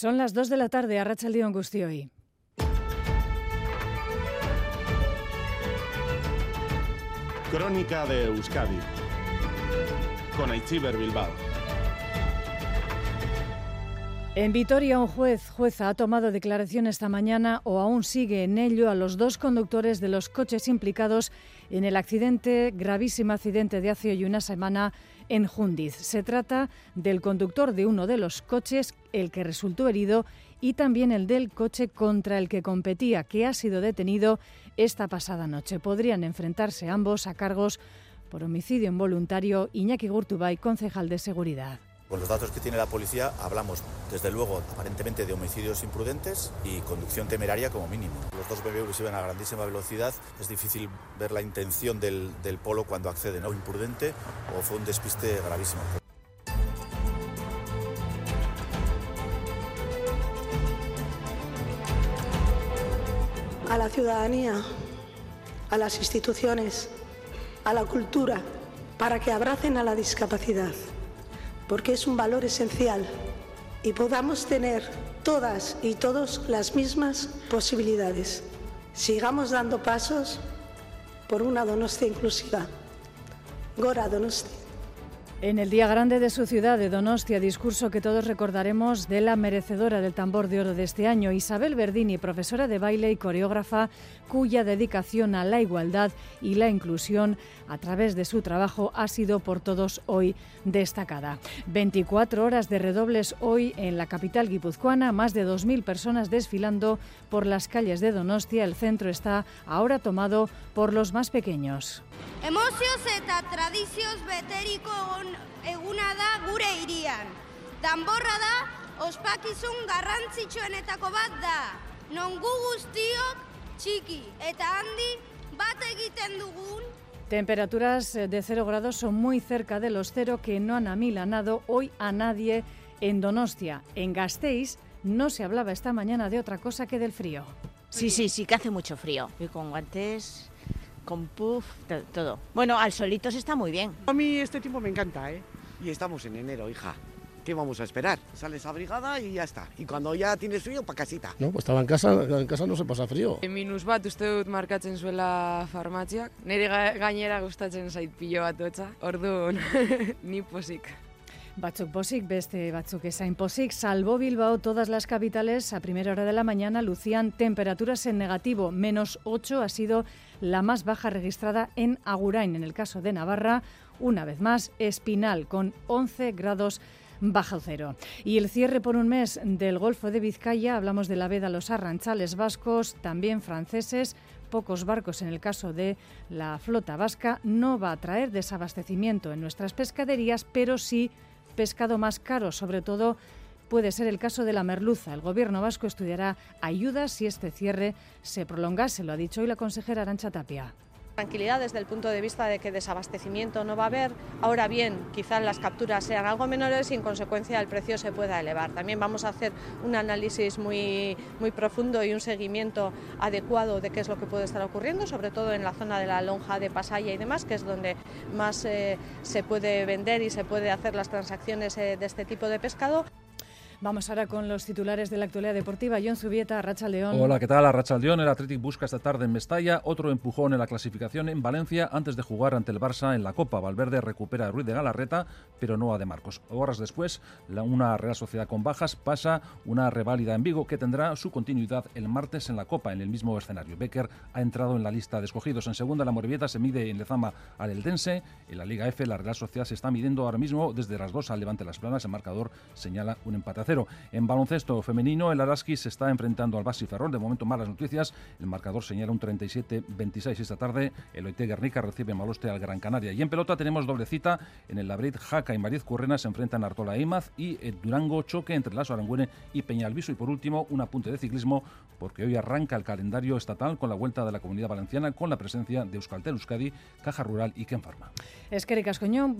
Son las 2 de la tarde, a Rachaldeón Gustioy. Crónica de Euskadi con Aichiber Bilbao. En Vitoria, un juez, jueza, ha tomado declaración esta mañana o aún sigue en ello a los dos conductores de los coches implicados en el accidente, gravísimo accidente de hace hoy una semana en Jundiz. Se trata del conductor de uno de los coches, el que resultó herido, y también el del coche contra el que competía, que ha sido detenido esta pasada noche. Podrían enfrentarse ambos a cargos por homicidio involuntario. Iñaki Gurtubay, concejal de seguridad. Con los datos que tiene la policía hablamos, desde luego, aparentemente de homicidios imprudentes y conducción temeraria como mínimo. Los dos BBVs iban a grandísima velocidad, es difícil ver la intención del, del polo cuando accede, ¿no? Imprudente o fue un despiste gravísimo. A la ciudadanía, a las instituciones, a la cultura, para que abracen a la discapacidad porque es un valor esencial y podamos tener todas y todos las mismas posibilidades. Sigamos dando pasos por una Donostia inclusiva. Gora Donostia. En el día grande de su ciudad, de Donostia, discurso que todos recordaremos de la merecedora del tambor de oro de este año, Isabel Verdini, profesora de baile y coreógrafa, cuya dedicación a la igualdad y la inclusión a través de su trabajo ha sido por todos hoy destacada. 24 horas de redobles hoy en la capital guipuzcoana, más de 2.000 personas desfilando por las calles de Donostia. El centro está ahora tomado por los más pequeños. Emozioz eta beteriko eguna da gure irian. Danborra da ospakizun garrantzitsuenetako bat da. Non gu guztiok txiki eta handi bat egiten dugun Temperaturas de 0 grados son muy cerca de los cero que no han amilanado hoy a nadie en Donostia. En Gasteiz no se hablaba esta mañana de otra cosa que del frío. Sí, sí, sí que hace mucho frío. Y con guantes, con puff, todo. Bueno, al solitos está muy bien. A mí este tiempo me encanta, ¿eh? Y estamos en enero, hija. ¿Qué vamos a esperar? Sales abrigada y ya está. Y cuando ya tienes frío, pa casita. No, pues estaba en casa, en casa no se pasa frío. Minus bat uste dut markatzen zuela farmatziak. Nire ga gainera gustatzen zait pilo bat hotza. Orduan, ni posik. Batzuk posik, beste batzuk esain posik. Salvo Bilbao, todas las capitales a primera hora de la mañana lucían temperaturas en negativo. Menos 8 ha sido la más baja registrada en Agurain. En el caso de Navarra, una vez más, Espinal, con 11 grados bajo cero. Y el cierre por un mes del Golfo de Vizcaya, hablamos de la veda los arranchales vascos, también franceses, pocos barcos en el caso de la flota vasca, no va a traer desabastecimiento en nuestras pescaderías, pero sí pescado más caro, sobre todo puede ser el caso de la merluza. El gobierno vasco estudiará ayudas si este cierre se prolongase, lo ha dicho hoy la consejera Arancha Tapia tranquilidad desde el punto de vista de que desabastecimiento no va a haber. Ahora bien, quizás las capturas sean algo menores y en consecuencia el precio se pueda elevar. También vamos a hacer un análisis muy, muy profundo y un seguimiento adecuado de qué es lo que puede estar ocurriendo, sobre todo en la zona de la lonja de Pasaya y demás, que es donde más eh, se puede vender y se puede hacer las transacciones eh, de este tipo de pescado. Vamos ahora con los titulares de la actualidad deportiva. John Zubieta, Racha León. Hola, ¿qué tal? Racha León. El Athletic busca esta tarde en Mestalla otro empujón en la clasificación en Valencia antes de jugar ante el Barça en la Copa. Valverde recupera a Ruiz de Galarreta, pero no a De Marcos. Horas después, la, una Real Sociedad con bajas pasa una reválida en Vigo que tendrá su continuidad el martes en la Copa, en el mismo escenario. Becker ha entrado en la lista de escogidos. En segunda, la Morevieta se mide en Lezama al Eldense. En la Liga F, la Real Sociedad se está midiendo ahora mismo desde las dos al Levante Las Planas. El marcador señala un empate En baloncesto femenino, el Araski se está enfrentando al Basi Ferrol. De momento, malas noticias. El marcador señala un 37-26 esta tarde. El Oite Guernica recibe Maloste al Gran Canaria. Y en pelota tenemos doble cita. En el Labrit, Jaca y Mariz Currena se enfrentan a Artola Imaz y el Durango choque entre Lazo Arangüene y Peñalviso. Y por último, un apunte de ciclismo, porque hoy arranca el calendario estatal con la vuelta de la Comunidad Valenciana con la presencia de Euskaltel Euskadi, Caja Rural y Kenfarma. Es que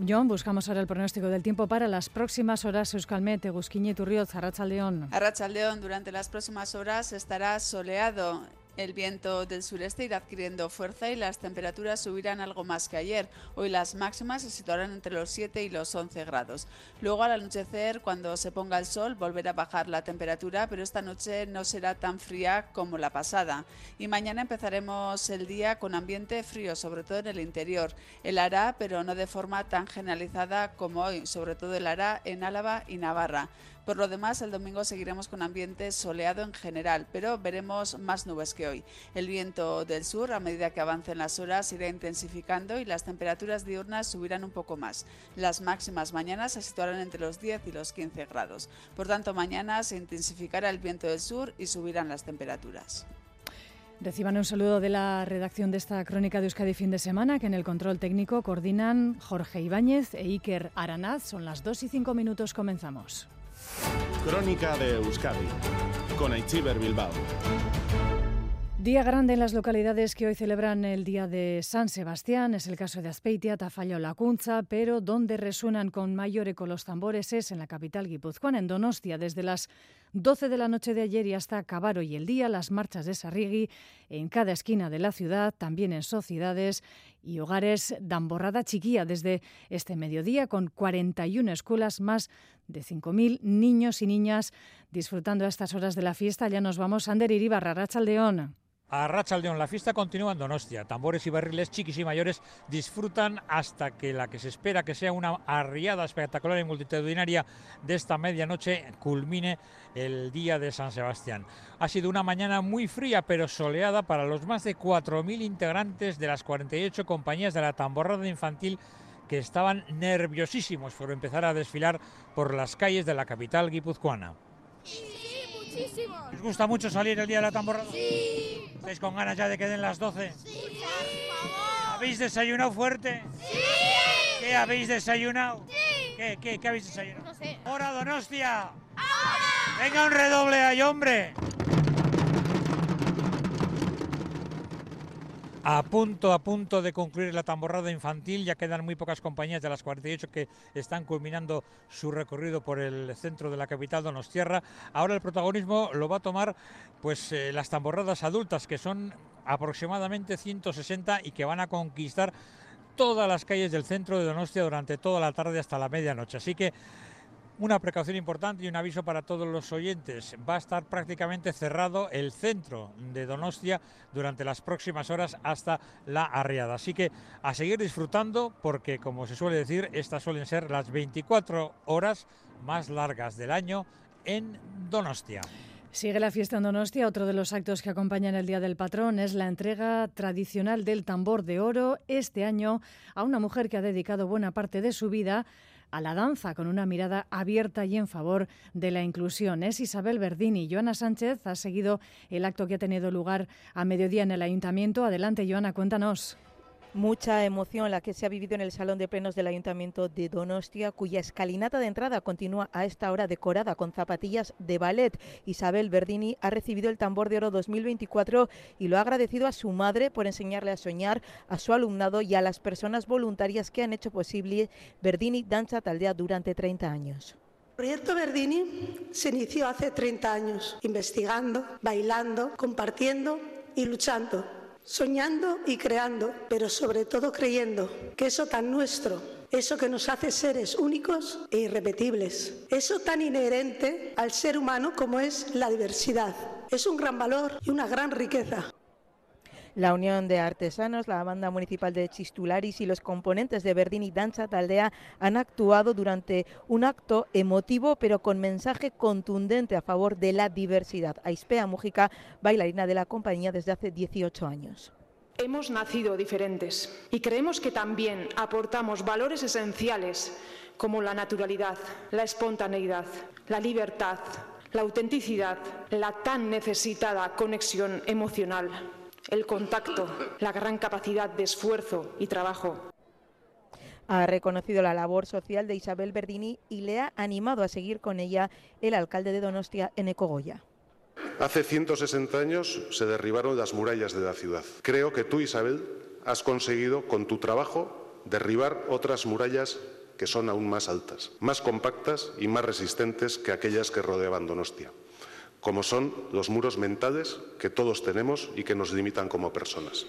John, buscamos ahora el pronóstico del tiempo para las próximas horas. Euskalmet, Gusquiñe, Turriot, Arrachaldeón. Arrachaldeón, durante las próximas horas estará soleado El viento del sureste irá adquiriendo fuerza y las temperaturas subirán algo más que ayer. Hoy las máximas se situarán entre los 7 y los 11 grados. Luego al anochecer, cuando se ponga el sol, volverá a bajar la temperatura, pero esta noche no será tan fría como la pasada. Y mañana empezaremos el día con ambiente frío, sobre todo en el interior. El hará, pero no de forma tan generalizada como hoy, sobre todo el hará en Álava y Navarra. Por lo demás, el domingo seguiremos con ambiente soleado en general, pero veremos más nubes que hoy. El viento del sur, a medida que avancen las horas, irá intensificando y las temperaturas diurnas subirán un poco más. Las máximas mañanas se situarán entre los 10 y los 15 grados. Por tanto, mañana se intensificará el viento del sur y subirán las temperaturas. Reciban un saludo de la redacción de esta crónica de Euskadi fin de semana, que en el control técnico coordinan Jorge Ibáñez e Iker Aranaz. Son las 2 y 5 minutos, comenzamos. Crónica de Euskadi con Aichiber Bilbao. Día grande en las localidades que hoy celebran el Día de San Sebastián. Es el caso de Azpeitia, Tafalla o Lacunza, pero donde resuenan con mayor eco los tambores es en la capital guipuzcoana, en Donostia, desde las 12 de la noche de ayer y hasta acabar hoy el día, las marchas de Sarrigui en cada esquina de la ciudad, también en sociedades y hogares Damborrada Chiquía desde este mediodía, con 41 escuelas, más de 5.000 niños y niñas disfrutando a estas horas de la fiesta. Ya nos vamos, Ander Iribarra, Rachaldeón. A Rachaldeón, la fiesta continúa en Donostia. Tambores y barriles chiquis y mayores disfrutan hasta que la que se espera que sea una arriada espectacular y multitudinaria de esta medianoche culmine el día de San Sebastián. Ha sido una mañana muy fría pero soleada para los más de 4.000 integrantes de las 48 compañías de la tamborrada infantil que estaban nerviosísimos por empezar a desfilar por las calles de la capital guipuzcoana. Muchísimo. ¿Les gusta mucho salir el día de la tamborrada? Sí. ¿Estáis con ganas ya de que den las 12? Sí, por favor. ¿Habéis desayunado fuerte? Sí. ¿Qué habéis desayunado? Sí. ¿Qué, qué, qué habéis desayunado? No sé. ¡Hora, Donostia! ¡Ahora! ¡Venga un redoble ahí, hombre! A punto, a punto de concluir la tamborrada infantil, ya quedan muy pocas compañías de las 48 que están culminando su recorrido por el centro de la capital Donostierra. Ahora el protagonismo lo va a tomar pues eh, las tamborradas adultas, que son aproximadamente 160 y que van a conquistar todas las calles del centro de Donostia durante toda la tarde hasta la medianoche. Así que una precaución importante y un aviso para todos los oyentes. Va a estar prácticamente cerrado el centro de Donostia durante las próximas horas hasta la arriada. Así que a seguir disfrutando porque, como se suele decir, estas suelen ser las 24 horas más largas del año en Donostia. Sigue la fiesta en Donostia. Otro de los actos que acompañan el Día del Patrón es la entrega tradicional del tambor de oro, este año a una mujer que ha dedicado buena parte de su vida a la danza con una mirada abierta y en favor de la inclusión. Es Isabel Verdini. Joana Sánchez ha seguido el acto que ha tenido lugar a mediodía en el ayuntamiento. Adelante, Joana, cuéntanos. Mucha emoción la que se ha vivido en el Salón de Plenos del Ayuntamiento de Donostia, cuya escalinata de entrada continúa a esta hora decorada con zapatillas de ballet. Isabel Verdini ha recibido el Tambor de Oro 2024 y lo ha agradecido a su madre por enseñarle a soñar, a su alumnado y a las personas voluntarias que han hecho posible Verdini Danza Taldea durante 30 años. El proyecto Verdini se inició hace 30 años, investigando, bailando, compartiendo y luchando soñando y creando, pero sobre todo creyendo que eso tan nuestro, eso que nos hace seres únicos e irrepetibles, eso tan inherente al ser humano como es la diversidad, es un gran valor y una gran riqueza. La Unión de Artesanos, la banda municipal de Chistularis y los componentes de Verdini Danza Taldea han actuado durante un acto emotivo pero con mensaje contundente a favor de la diversidad. Aispea Mújica, bailarina de la compañía desde hace 18 años. Hemos nacido diferentes y creemos que también aportamos valores esenciales como la naturalidad, la espontaneidad, la libertad, la autenticidad, la tan necesitada conexión emocional el contacto, la gran capacidad de esfuerzo y trabajo. Ha reconocido la labor social de Isabel Verdini y le ha animado a seguir con ella el alcalde de Donostia, Eneco Goya. Hace 160 años se derribaron las murallas de la ciudad. Creo que tú, Isabel, has conseguido con tu trabajo derribar otras murallas que son aún más altas, más compactas y más resistentes que aquellas que rodeaban Donostia. Como son los muros mentales que todos tenemos y que nos limitan como personas.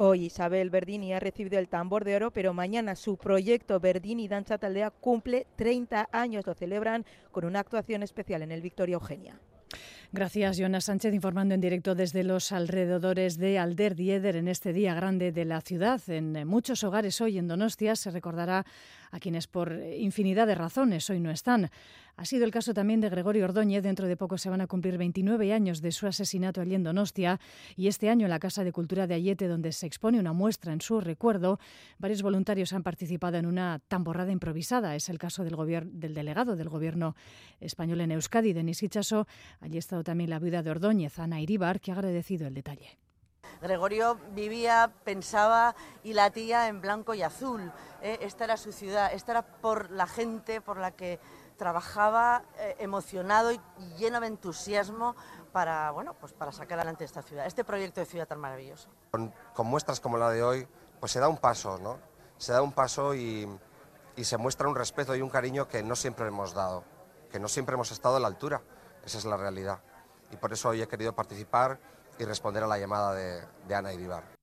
Hoy Isabel Verdini ha recibido el tambor de oro, pero mañana su proyecto Verdini Danza Taldea cumple 30 años. Lo celebran con una actuación especial en el Victoria Eugenia. Gracias, Jonas Sánchez, informando en directo desde los alrededores de Alder Dieder en este día grande de la ciudad. En muchos hogares hoy en Donostia se recordará a quienes por infinidad de razones hoy no están. Ha sido el caso también de Gregorio Ordóñez. Dentro de poco se van a cumplir 29 años de su asesinato allí en Donostia y este año en la Casa de Cultura de Ayete, donde se expone una muestra en su recuerdo, varios voluntarios han participado en una tamborrada improvisada. Es el caso del, del delegado del gobierno español en Euskadi, Denis Ichaso. Allí ha estado también la viuda de Ordóñez, Ana Iribar, que ha agradecido el detalle. Gregorio vivía, pensaba y latía en blanco y azul. ¿eh? Esta era su ciudad, esta era por la gente por la que trabajaba eh, emocionado y lleno de entusiasmo para, bueno, pues para sacar adelante esta ciudad, este proyecto de ciudad tan maravilloso. Con, muestras como la de hoy, pues se da un paso, ¿no? Se da un paso y se muestra un respeto y un cariño que no siempre hemos dado, que no siempre hemos estado a la altura. Esa es la realidad. Y por eso hoy he querido participar y responder a la llamada de, de Ana Iribar.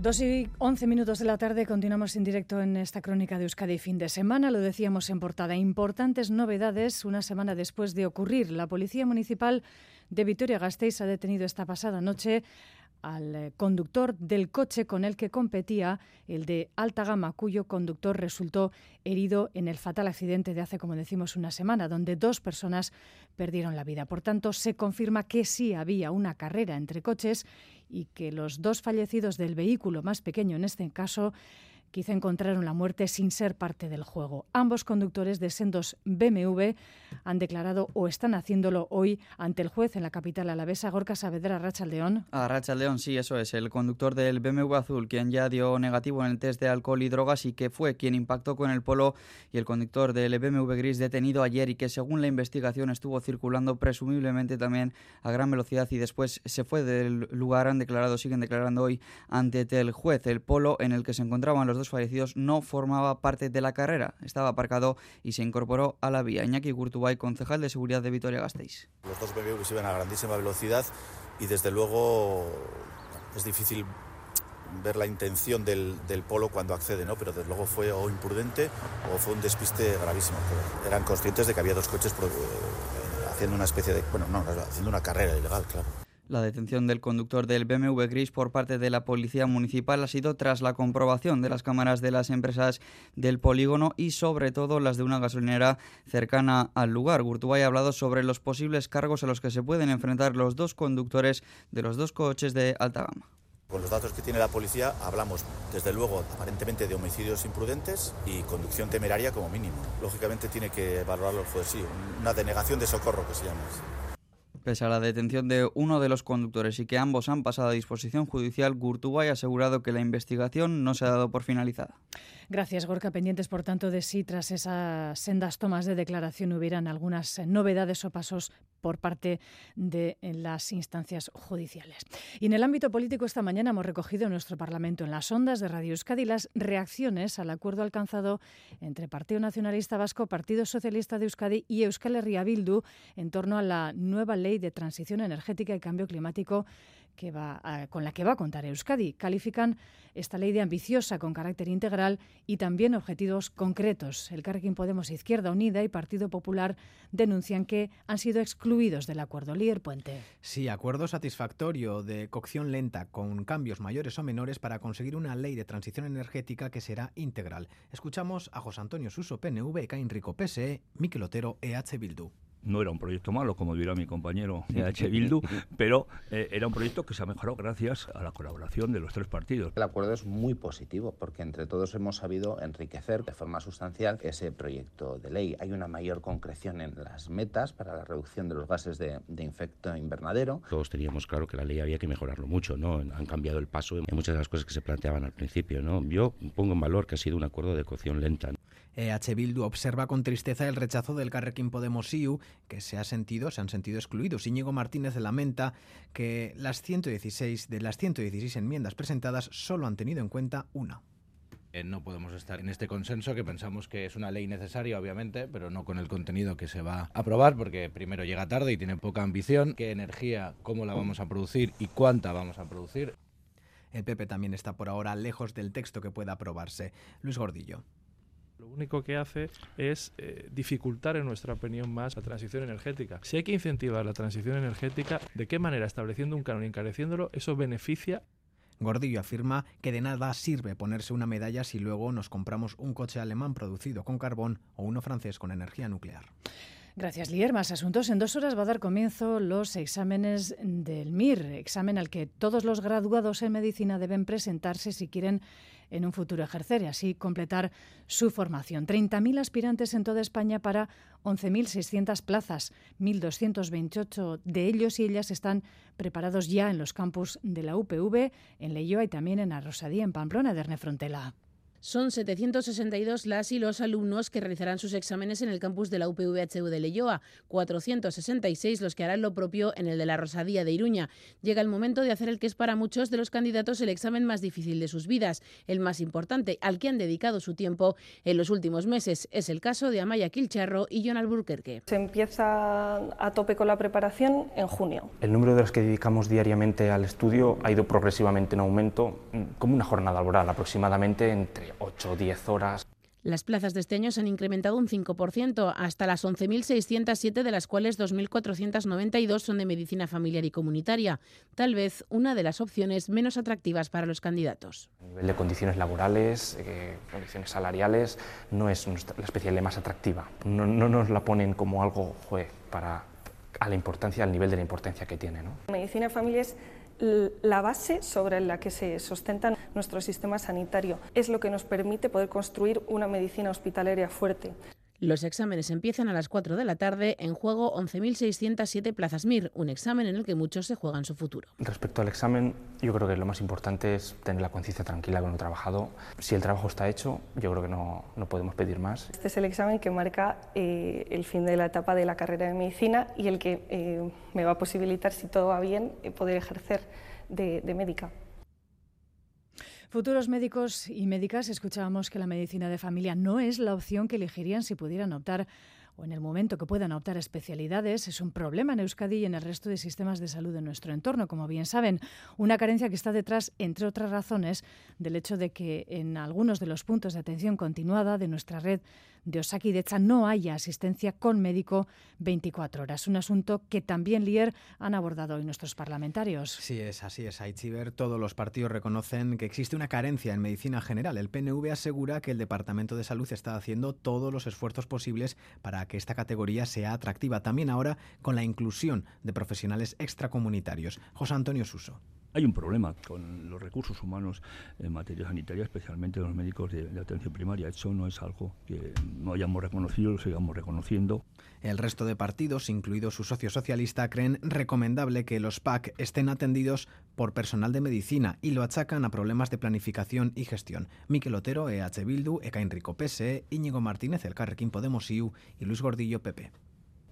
Dos y once minutos de la tarde continuamos en directo en esta crónica de Euskadi fin de semana. Lo decíamos en portada. Importantes novedades una semana después de ocurrir. La Policía Municipal de Vitoria-Gasteiz ha detenido esta pasada noche al eh, conductor del coche con el que competía, el de alta gama, cuyo conductor resultó herido en el fatal accidente de hace, como decimos, una semana, donde dos personas perdieron la vida. Por tanto, se confirma que sí había una carrera entre coches y que los dos fallecidos del vehículo más pequeño, en este caso, quizá encontraron la muerte sin ser parte del juego. Ambos conductores de sendos BMW han declarado o están haciéndolo hoy ante el juez en la capital alavesa, Gorka Saavedra, Rachaldeón. A Rachaldeón, sí, eso es. El conductor del BMW azul, quien ya dio negativo en el test de alcohol y drogas y que fue quien impactó con el polo, y el conductor del BMW gris detenido ayer y que según la investigación estuvo circulando presumiblemente también a gran velocidad y después se fue del lugar, han declarado, siguen declarando hoy ante el juez. El polo en el que se encontraban los dos fallecidos no formaba parte de la carrera, estaba aparcado y se incorporó a la vía. Iñaki Gurtubay, concejal de seguridad de Vitoria-Gasteiz. Los dos BMWs iban a grandísima velocidad y desde luego es difícil ver la intención del, polo cuando accede, ¿no? Pero desde luego fue o imprudente o fue un despiste gravísimo. Eran conscientes de que había dos coches eh, haciendo una especie de, bueno, no, haciendo una carrera ilegal, claro. La detención del conductor del BMW Gris por parte de la Policía Municipal ha sido tras la comprobación de las cámaras de las empresas del polígono y sobre todo las de una gasolinera cercana al lugar. Gurtubay ha hablado sobre los posibles cargos a los que se pueden enfrentar los dos conductores de los dos coches de alta gama. Con los datos que tiene la policía hablamos, desde luego, aparentemente de homicidios imprudentes y conducción temeraria como mínimo. Lógicamente tiene que valorarlo, pues sí, una denegación de socorro que se llama. Pese a la detención de uno de los conductores y que ambos han pasado a disposición judicial, Gurtubay ha asegurado que la investigación no se ha dado por finalizada. Gracias, Gorka. Pendientes, por tanto, de si tras esas sendas tomas de declaración hubieran algunas novedades o pasos por parte de las instancias judiciales. Y en el ámbito político, esta mañana hemos recogido en nuestro Parlamento, en las ondas de Radio Euskadi, las reacciones al acuerdo alcanzado entre Partido Nacionalista Vasco, Partido Socialista de Euskadi y Euskal Herria Bildu en torno a la nueva ley de transición energética y cambio climático que va con la que va a contar Euskadi. Califican esta ley de ambiciosa con carácter integral y también objetivos concretos. El Carrequín Podemos Izquierda Unida y Partido Popular denuncian que han sido excluidos del acuerdo. Líder Puente. Sí, acuerdo satisfactorio de cocción lenta con cambios mayores o menores para conseguir una ley de transición energética que será integral. Escuchamos a José Antonio Suso, PNV, Caín Rico, PSE, Miquel Otero, EH Bildu no era un proyecto malo, como dirá mi compañero de H. Bildu, pero eh, era un proyecto que se ha mejorado gracias a la colaboración de los tres partidos. El acuerdo es muy positivo porque entre todos hemos sabido enriquecer de forma sustancial ese proyecto de ley. Hay una mayor concreción en las metas para la reducción de los gases de, de efecto invernadero. Todos teníamos claro que la ley había que mejorarlo mucho, ¿no? Han cambiado el paso en muchas de las cosas que se planteaban al principio, ¿no? Yo pongo en valor que ha sido un acuerdo de cocción lenta. EH Bildu observa con tristeza el rechazo del Carrequín Podemos IU, que se ha sentido, se han sentido excluidos. Íñigo Martínez lamenta que las 116 de las 116 enmiendas presentadas solo han tenido en cuenta una. Eh, no podemos estar en este consenso que pensamos que es una ley necesaria, obviamente, pero no con el contenido que se va a aprobar, porque primero llega tarde y tiene poca ambición. ¿Qué energía, cómo la vamos a producir y cuánta vamos a producir? El PP también está por ahora lejos del texto que pueda aprobarse. Luis Gordillo. Lo único que hace es eh, dificultar, en nuestra opinión, más la transición energética. Si hay que incentivar la transición energética, ¿de qué manera? Estableciendo un canon y encareciéndolo, eso beneficia Gordillo afirma que de nada sirve ponerse una medalla si luego nos compramos un coche alemán producido con carbón o uno francés con energía nuclear. Gracias, Lier. Más asuntos. En dos horas va a dar comienzo los exámenes del MIR, examen al que todos los graduados en medicina deben presentarse si quieren en un futuro ejercer y así completar su formación. 30.000 aspirantes en toda España para 11.600 plazas. 1.228 de ellos y ellas están preparados ya en los campus de la UPV, en Leyoa y también en Arrosadía, en Pamplona, de Erne Frontela. Son 762 las y los alumnos que realizarán sus exámenes en el campus de la UPVHU de Leyoa, 466 los que harán lo propio en el de la Rosadía de Iruña. Llega el momento de hacer el que es para muchos de los candidatos el examen más difícil de sus vidas, el más importante, al que han dedicado su tiempo en los últimos meses. Es el caso de Amaya Kilcharro y John Alburquerque. Se empieza a tope con la preparación en junio. El número de los que dedicamos diariamente al estudio ha ido progresivamente en aumento, como una jornada laboral aproximadamente entre 8 o 10 horas. Las plazas de este año se han incrementado un 5%, hasta las 11.607, de las cuales 2.492 son de medicina familiar y comunitaria, tal vez una de las opciones menos atractivas para los candidatos. A nivel de condiciones laborales, eh, condiciones salariales, no es la especialidad más atractiva. No, no nos la ponen como algo jue, para a la importancia, al nivel de la importancia que tiene. ¿no? Medicina familiar es la base sobre la que se sustenta nuestro sistema sanitario. Es lo que nos permite poder construir una medicina hospitalaria fuerte. Los exámenes empiezan a las 4 de la tarde, en juego 11.607 plazas MIR, un examen en el que muchos se juegan su futuro. Respecto al examen, yo creo que lo más importante es tener la conciencia tranquila con lo trabajado. Si el trabajo está hecho, yo creo que no, no podemos pedir más. Este es el examen que marca eh, el fin de la etapa de la carrera de medicina y el que eh, me va a posibilitar, si todo va bien, eh, poder ejercer de, de médica. Futuros médicos y médicas escuchábamos que la medicina de familia no es la opción que elegirían si pudieran optar o en el momento que puedan optar a especialidades es un problema en Euskadi y en el resto de sistemas de salud de nuestro entorno, como bien saben. Una carencia que está detrás, entre otras razones, del hecho de que en algunos de los puntos de atención continuada de nuestra red de Osakidecha no haya asistencia con médico 24 horas. Un asunto que también, Lier, han abordado hoy nuestros parlamentarios. Sí, es así, es Aichiver. Todos los partidos reconocen que existe una carencia en medicina general. El PNV asegura que el Departamento de Salud está haciendo todos los esfuerzos posibles para que esta categoría sea atractiva también ahora con la inclusión de profesionales extracomunitarios. José Antonio Suso. Hay un problema con los recursos humanos en materia sanitaria, especialmente los médicos de, de, atención primaria. Eso no es algo que no hayamos reconocido, lo sigamos reconociendo. El resto de partidos, incluido su socio socialista, creen recomendable que los PAC estén atendidos por personal de medicina y lo achacan a problemas de planificación y gestión. Miquel Otero, EH Bildu, Eka Enrico PSE, Íñigo Martínez, el Carrequín Podemos IU y Luis Gordillo, PP.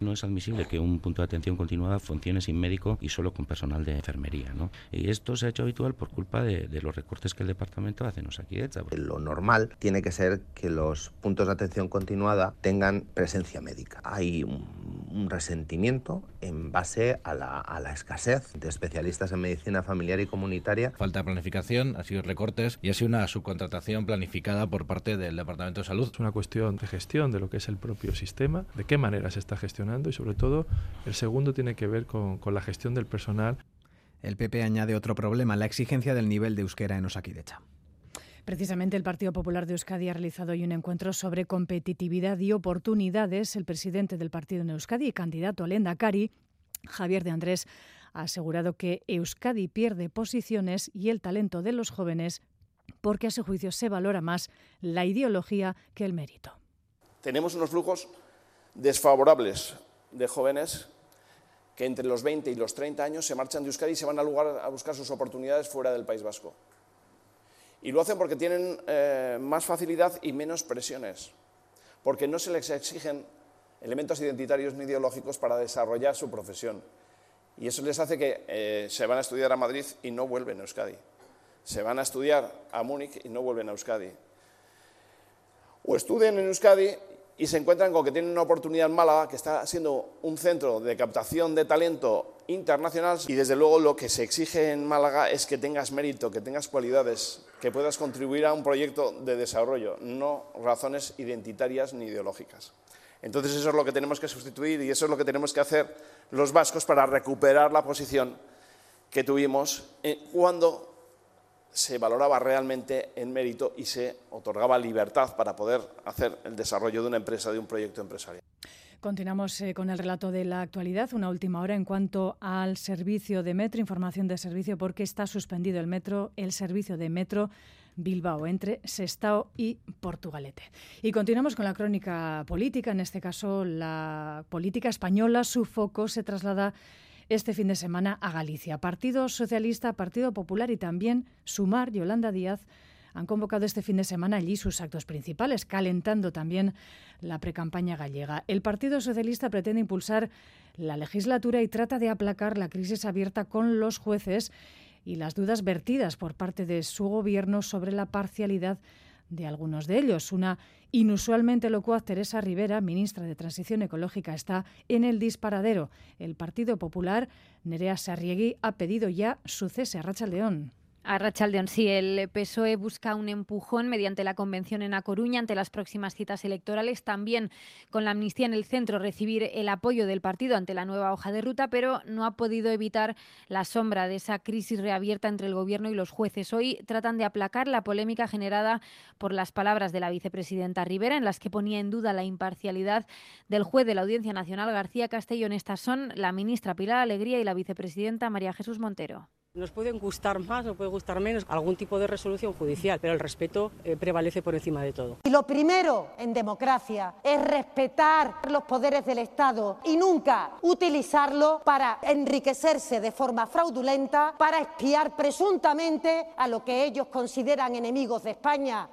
No es admisible que un punto de atención continuada funcione sin médico y solo con personal de enfermería. ¿no? Y esto se ha hecho habitual por culpa de, de los recortes que el departamento hace en Osakidecha. Lo normal tiene que ser que los puntos de atención continuada tengan presencia médica. Hay un, un resentimiento en base a la, a la, escasez de especialistas en medicina familiar y comunitaria. Falta de planificación, ha sido recortes y ha sido una subcontratación planificada por parte del Departamento de Salud. Es una cuestión de gestión de lo que es el propio sistema, de qué manera se está gestionando y sobre todo el segundo tiene que ver con, con la gestión del personal. El PP añade otro problema, la exigencia del nivel de euskera en Osakidecha. Precisamente el Partido Popular de Euskadi ha realizado hoy un encuentro sobre competitividad y oportunidades. El presidente del partido en Euskadi y candidato a Lendakari, Javier de Andrés, ha asegurado que Euskadi pierde posiciones y el talento de los jóvenes porque a su juicio se valora más la ideología que el mérito. Tenemos unos flujos desfavorables de jóvenes que entre los 20 y los 30 años se marchan de Euskadi y se van a, lugar, a buscar sus oportunidades fuera del País Vasco. Y lo hacen porque tienen eh, más facilidad y menos presiones, porque no se les exigen elementos identitarios ni ideológicos para desarrollar su profesión. Y eso les hace que eh, se van a estudiar a Madrid y no vuelven a Euskadi. Se van a estudiar a Múnich y no vuelven a Euskadi. o estudien en Euskadi y se encuentran con que tienen una oportunidad en Málaga, que está siendo un centro de captación de talento internacional y desde luego lo que se exige en Málaga es que tengas mérito, que tengas cualidades, que puedas contribuir a un proyecto de desarrollo, no razones identitarias ni ideológicas. Entonces eso es lo que tenemos que sustituir y eso es lo que tenemos que hacer los vascos para recuperar la posición que tuvimos eh, cuando se valoraba realmente en mérito y se otorgaba libertad para poder hacer el desarrollo de una empresa, de un proyecto empresarial. Continuamos eh, con el relato de la actualidad. Una última hora en cuanto al servicio de metro, información de servicio, porque está suspendido el metro, el servicio de metro Bilbao, entre Sestao y Portugalete. Y continuamos con la crónica política, en este caso la política española. Su foco se traslada este fin de semana a Galicia. Partido Socialista, Partido Popular y también Sumar, Yolanda Díaz, han convocado este fin de semana allí sus actos principales, calentando también la precampaña gallega. El Partido Socialista pretende impulsar la legislatura y trata de aplacar la crisis abierta con los jueces y las dudas vertidas por parte de su gobierno sobre la parcialidad de algunos de ellos. Una inusualmente locuaz Teresa Rivera, ministra de Transición Ecológica, está en el disparadero. El Partido Popular, Nerea Sarriegui, ha pedido ya su cese a Racha León. A Rachaldeón, sí, el PSOE busca un empujón mediante la convención en A Coruña ante las próximas citas electorales. También con la amnistía en el centro recibir el apoyo del partido ante la nueva hoja de ruta, pero no ha podido evitar la sombra de esa crisis reabierta entre el gobierno y los jueces. Hoy tratan de aplacar la polémica generada por las palabras de la vicepresidenta Rivera, en las que ponía en duda la imparcialidad del juez de la Audiencia Nacional García Castellón. Estas son la ministra Pilar Alegría y la vicepresidenta María Jesús Montero. Nos pueden gustar más o puede gustar menos algún tipo de resolución judicial, pero el respeto eh, prevalece por encima de todo. Y lo primero en democracia es respetar los poderes del Estado y nunca utilizarlo para enriquecerse de forma fraudulenta, para espiar presuntamente a lo que ellos consideran enemigos de España.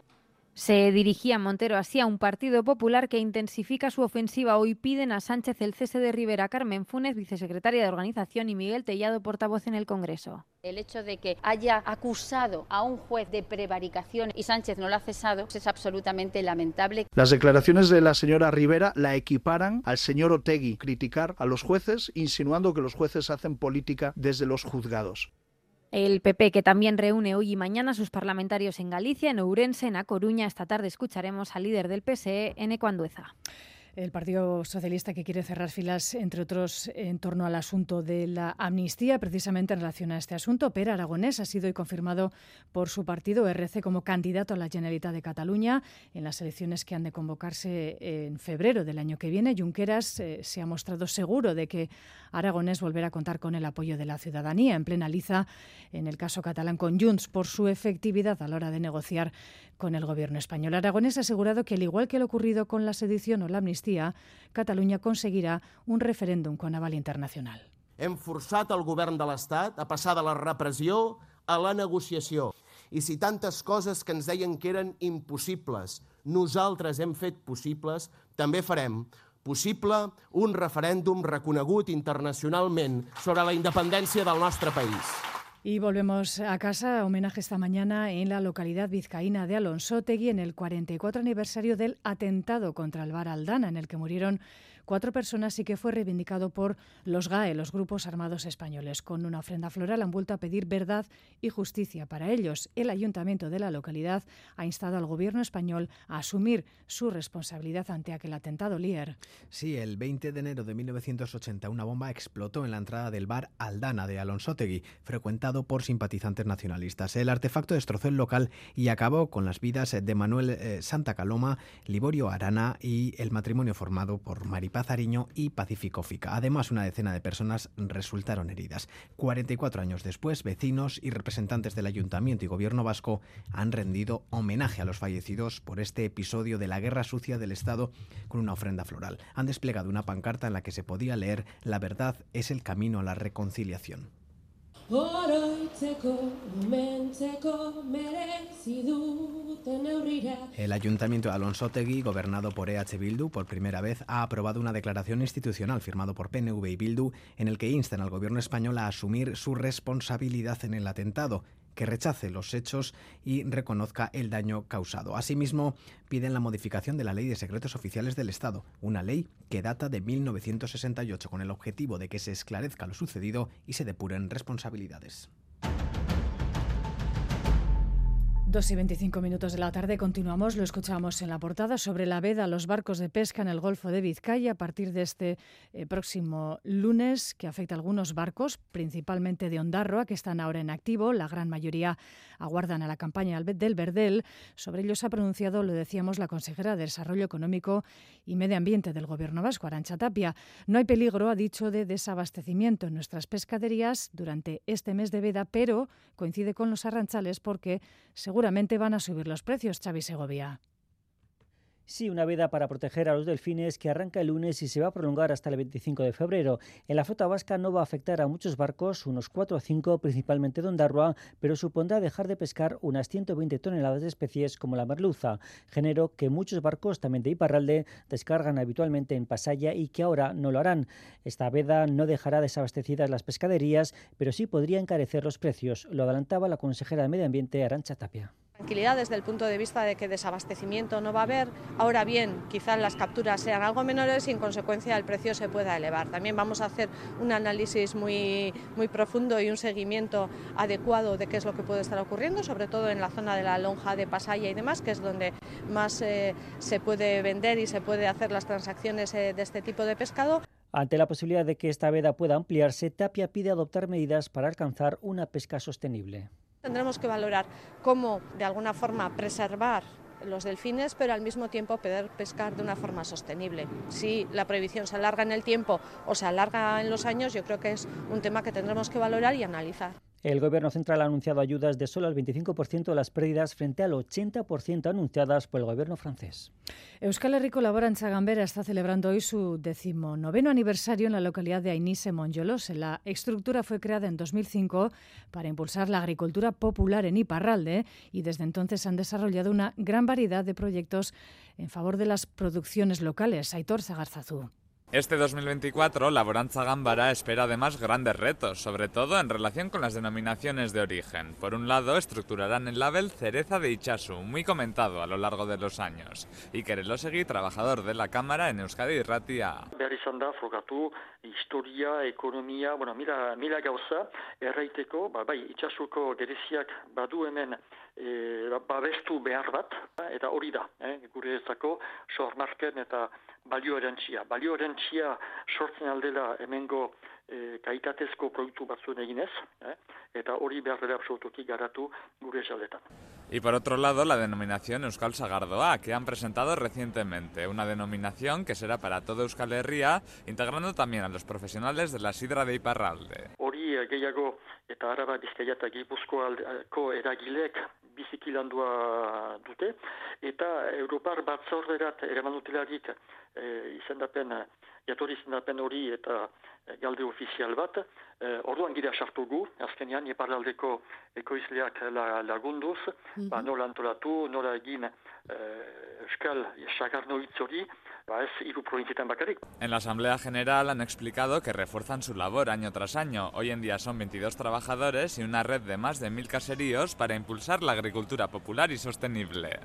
Se dirigía Montero así a un Partido Popular que intensifica su ofensiva. Hoy piden a Sánchez el cese de Rivera, Carmen Funes, vicesecretaria de Organización, y Miguel Tellado, portavoz en el Congreso. El hecho de que haya acusado a un juez de prevaricación y Sánchez no lo ha cesado es absolutamente lamentable. Las declaraciones de la señora Rivera la equiparan al señor Otegui, criticar a los jueces, insinuando que los jueces hacen política desde los juzgados. El PP, que también reúne hoy y mañana sus parlamentarios en Galicia, en Ourense, en A Coruña. Esta tarde escucharemos al líder del PSE, en Ecuandueza el Partido Socialista que quiere cerrar filas, entre otros, en torno al asunto de la amnistía, precisamente en relación a este asunto. Pere Aragonés ha sido hoy confirmado por su partido RC como candidato a la Generalitat de Cataluña en las elecciones que han de convocarse en febrero del año que viene. Junqueras eh, se ha mostrado seguro de que Aragonés volverá a contar con el apoyo de la ciudadanía en plena liza en el caso catalán con Junts por su efectividad a la hora de negociar con el gobierno español. Aragonés ha asegurado que, al igual que lo ocurrido con la sedición o la amnistía, Catalunya conseguirà un referèndum con aval internacional. Hem forçat el govern de l'Estat a passar de la repressió a la negociació. I si tantes coses que ens deien que eren impossibles nosaltres hem fet possibles, també farem possible un referèndum reconegut internacionalment sobre la independència del nostre país. Y volvemos a casa. Homenaje esta mañana en la localidad vizcaína de Alonsotegui en el 44 aniversario del atentado contra el bar Aldana, en el que murieron cuatro personas y que fue reivindicado por los GAE, los grupos armados españoles. Con una ofrenda floral han vuelto a pedir verdad y justicia para ellos. El ayuntamiento de la localidad ha instado al gobierno español a asumir su responsabilidad ante aquel atentado Lier. Sí, el 20 de enero de 1980 una bomba explotó en la entrada del bar Aldana de Alonsotegui, frecuentado por simpatizantes nacionalistas. El artefacto destrozó el local y acabó con las vidas de Manuel eh, Santa Caloma, Liborio Arana y el matrimonio formado por Mari Pazariño y Pacífico Fica. Además, una decena de personas resultaron heridas. 44 años después, vecinos y representantes del Ayuntamiento y Gobierno vasco han rendido homenaje a los fallecidos por este episodio de la guerra sucia del Estado con una ofrenda floral. Han desplegado una pancarta en la que se podía leer La verdad es el camino a la reconciliación. El Ayuntamiento de Alonso Tegui, gobernado por EH Bildu, por primera vez ha aprobado una declaración institucional firmado por PNV y Bildu en el que instan al gobierno español a asumir su responsabilidad en el atentado que rechace los hechos y reconozca el daño causado. Asimismo, piden la modificación de la Ley de Secretos Oficiales del Estado, una ley que data de 1968 con el objetivo de que se esclarezca lo sucedido y se depuren responsabilidades. 2 y 25 minutos de la tarde continuamos, lo escuchamos en la portada sobre la veda los barcos de pesca en el Golfo de Vizcaya a partir de este eh, próximo lunes que afecta a algunos barcos, principalmente de Ondarroa, que están ahora en activo. La gran mayoría aguardan a la campaña del Verdel. Sobre ello se ha pronunciado, lo decíamos, la consejera de Desarrollo Económico y Medio Ambiente del Gobierno vasco, Arancha Tapia. No hay peligro, ha dicho, de desabastecimiento en nuestras pescaderías durante este mes de veda, pero coincide con los arranchales porque seguro seguramente van a subir los precios, Xavi Segovia. Sí, una veda para proteger a los delfines que arranca el lunes y se va a prolongar hasta el 25 de febrero. En la flota vasca no va a afectar a muchos barcos, unos 4 o 5, principalmente de Ondarroa, pero supondrá dejar de pescar unas 120 toneladas de especies como la merluza, género que muchos barcos también de Iparralde descargan habitualmente en Pasaya y que ahora no lo harán. Esta veda no dejará desabastecidas las pescaderías, pero sí podría encarecer los precios, lo adelantaba la consejera de Medio Ambiente Arancha Tapia. Tranquilidad desde el punto de vista de que desabastecimiento no va a haber. Ahora bien, quizás las capturas sean algo menores y en consecuencia el precio se pueda elevar. También vamos a hacer un análisis muy, muy profundo y un seguimiento adecuado de qué es lo que puede estar ocurriendo, sobre todo en la zona de la lonja de Pasaya y demás, que es donde más eh, se puede vender y se puede hacer las transacciones eh, de este tipo de pescado. Ante la posibilidad de que esta veda pueda ampliarse, Tapia pide adoptar medidas para alcanzar una pesca sostenible. Tendremos que valorar cómo, de alguna forma, preservar los delfines, pero al mismo tiempo poder pescar de una forma sostenible. Si la prohibición se alarga en el tiempo o se alarga en los años, yo creo que es un tema que tendremos que valorar y analizar. El Gobierno central ha anunciado ayudas de solo al 25% de las pérdidas frente al 80% anunciadas por el Gobierno francés. Euskal Herriko Laborantza Gambera está celebrando hoy su decimonoveno aniversario en la localidad de Ainise Monjolos. La estructura fue creada en 2005 para impulsar la agricultura popular en Iparralde y desde entonces han desarrollado una gran variedad de proyectos en favor de las producciones locales. Aitor Zagarzazú. Este 2024, Laboranza Gámbara espera además grandes retos, sobre todo en relación con las denominaciones de origen. Por un lado, estructurarán el label Cereza de Ichasu, muy comentado a lo largo de los años. Iker Elosegui, trabajador de la Cámara en Euskadi Ratia. historia, ekonomia, bueno, gauza, erraiteko, ba, bai, gereziak badu hemen e, babestu behar bat, eta hori da, eh, gure ezako, eta balio. Balio erantzia sortzen aldela hemengo e, kaitatezko produktu batzuen eginez, eh? eta hori behar dela absolutuki garatu gure esaletan. Y por otro lado, la denominación Euskal Sagardoa, que han presentado recientemente, una denominación que será para todo Euskal Herria, integrando también a los profesionales de la sidra de Iparralde. Hori gehiago eta araba bizkaia eta gipuzkoako eragilek biziki landua dute, eta Europar batzorderat eraman dutelarik e, izendapen, jatorri izendapen hori eta e, galde ofizial bat, e, orduan gira sartu gu, azkenean eparaldeko ekoizleak lagunduz, mm ba, nola antolatu, nola egin e, euskal sagarno hori, En la Asamblea General han explicado que refuerzan su labor año tras año. Hoy en día son 22 trabajadores y una red de más de mil caseríos para impulsar la agricultura popular y sostenible.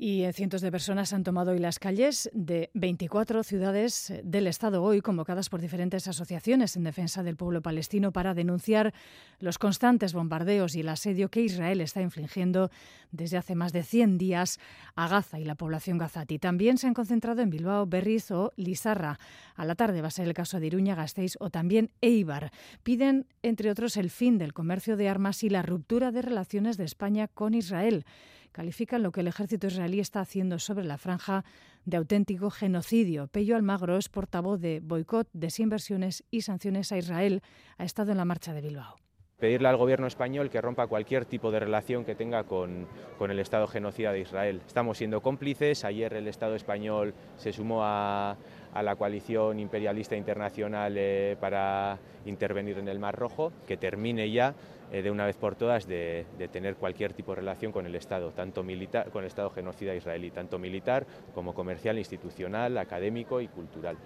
Y eh, cientos de personas han tomado hoy las calles de 24 ciudades eh, del Estado hoy, convocadas por diferentes asociaciones en defensa del pueblo palestino para denunciar los constantes bombardeos y el asedio que Israel está infligiendo desde hace más de 100 días a Gaza y la población gazati. También se han concentrado en Bilbao, Berriz o Lizarra. A la tarde va a ser el caso de Iruña, Gasteiz o también Eibar. Piden, entre otros, el fin del comercio de armas y la ruptura de relaciones de España con Israel califican lo que el ejército israelí está haciendo sobre la franja de auténtico genocidio. Pello Almagro es portavoz de boicot, desinversiones y sanciones a Israel. Ha estado en la marcha de Bilbao pedirle al gobierno español que rompa cualquier tipo de relación que tenga con, con, el Estado genocida de Israel. Estamos siendo cómplices, ayer el Estado español se sumó a, la coalición imperialista internacional eh, para intervenir en el Mar Rojo, que termine ya eh, de una vez por todas de, tener cualquier tipo de relación con el Estado, tanto militar, con el Estado genocida israelí, tanto militar como comercial, institucional, académico y cultural.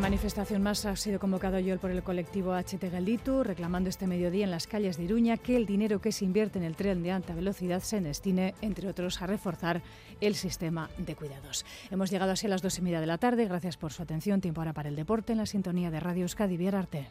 manifestación más ha sido convocado hoy por el colectivo HT Gelditu, reclamando este mediodía en las calles de Iruña que el dinero que se invierte en el tren de alta velocidad se destine, entre otros, a reforzar el sistema de cuidados. Hemos llegado así a las dos y media de la tarde. Gracias por su atención. Tiempo ahora para el deporte en la sintonía de Radio Euskadi Arte.